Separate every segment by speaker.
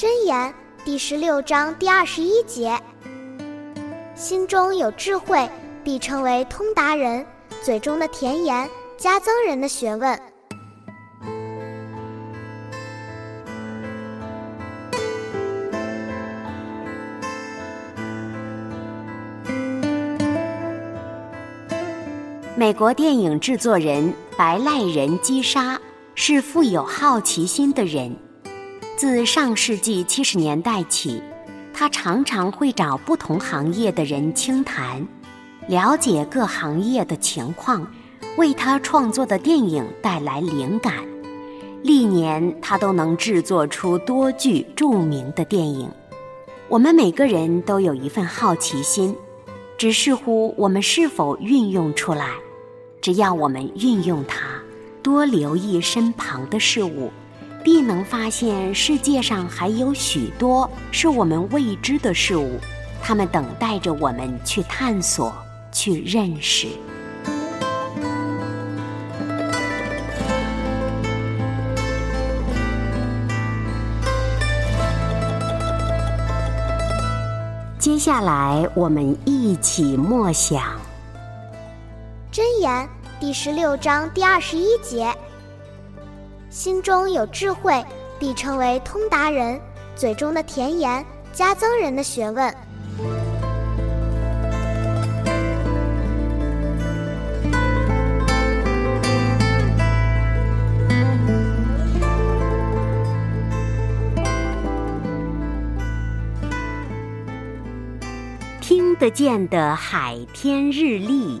Speaker 1: 箴言第十六章第二十一节：心中有智慧，必称为通达人；嘴中的甜言，加增人的学问。
Speaker 2: 美国电影制作人白赖人基沙是富有好奇心的人。自上世纪七十年代起，他常常会找不同行业的人倾谈，了解各行业的情况，为他创作的电影带来灵感。历年，他都能制作出多具著名的电影。我们每个人都有一份好奇心，只视乎我们是否运用出来。只要我们运用它，多留意身旁的事物。必能发现世界上还有许多是我们未知的事物，它们等待着我们去探索、去认识。接下来，我们一起默想《
Speaker 1: 箴言》第十六章第二十一节。心中有智慧，必称为通达人；嘴中的甜言，加增人的学问。
Speaker 2: 听得见的海天日历。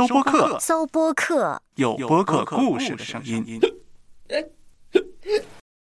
Speaker 3: 搜播客，
Speaker 2: 搜播客，
Speaker 3: 有播客故事的声音。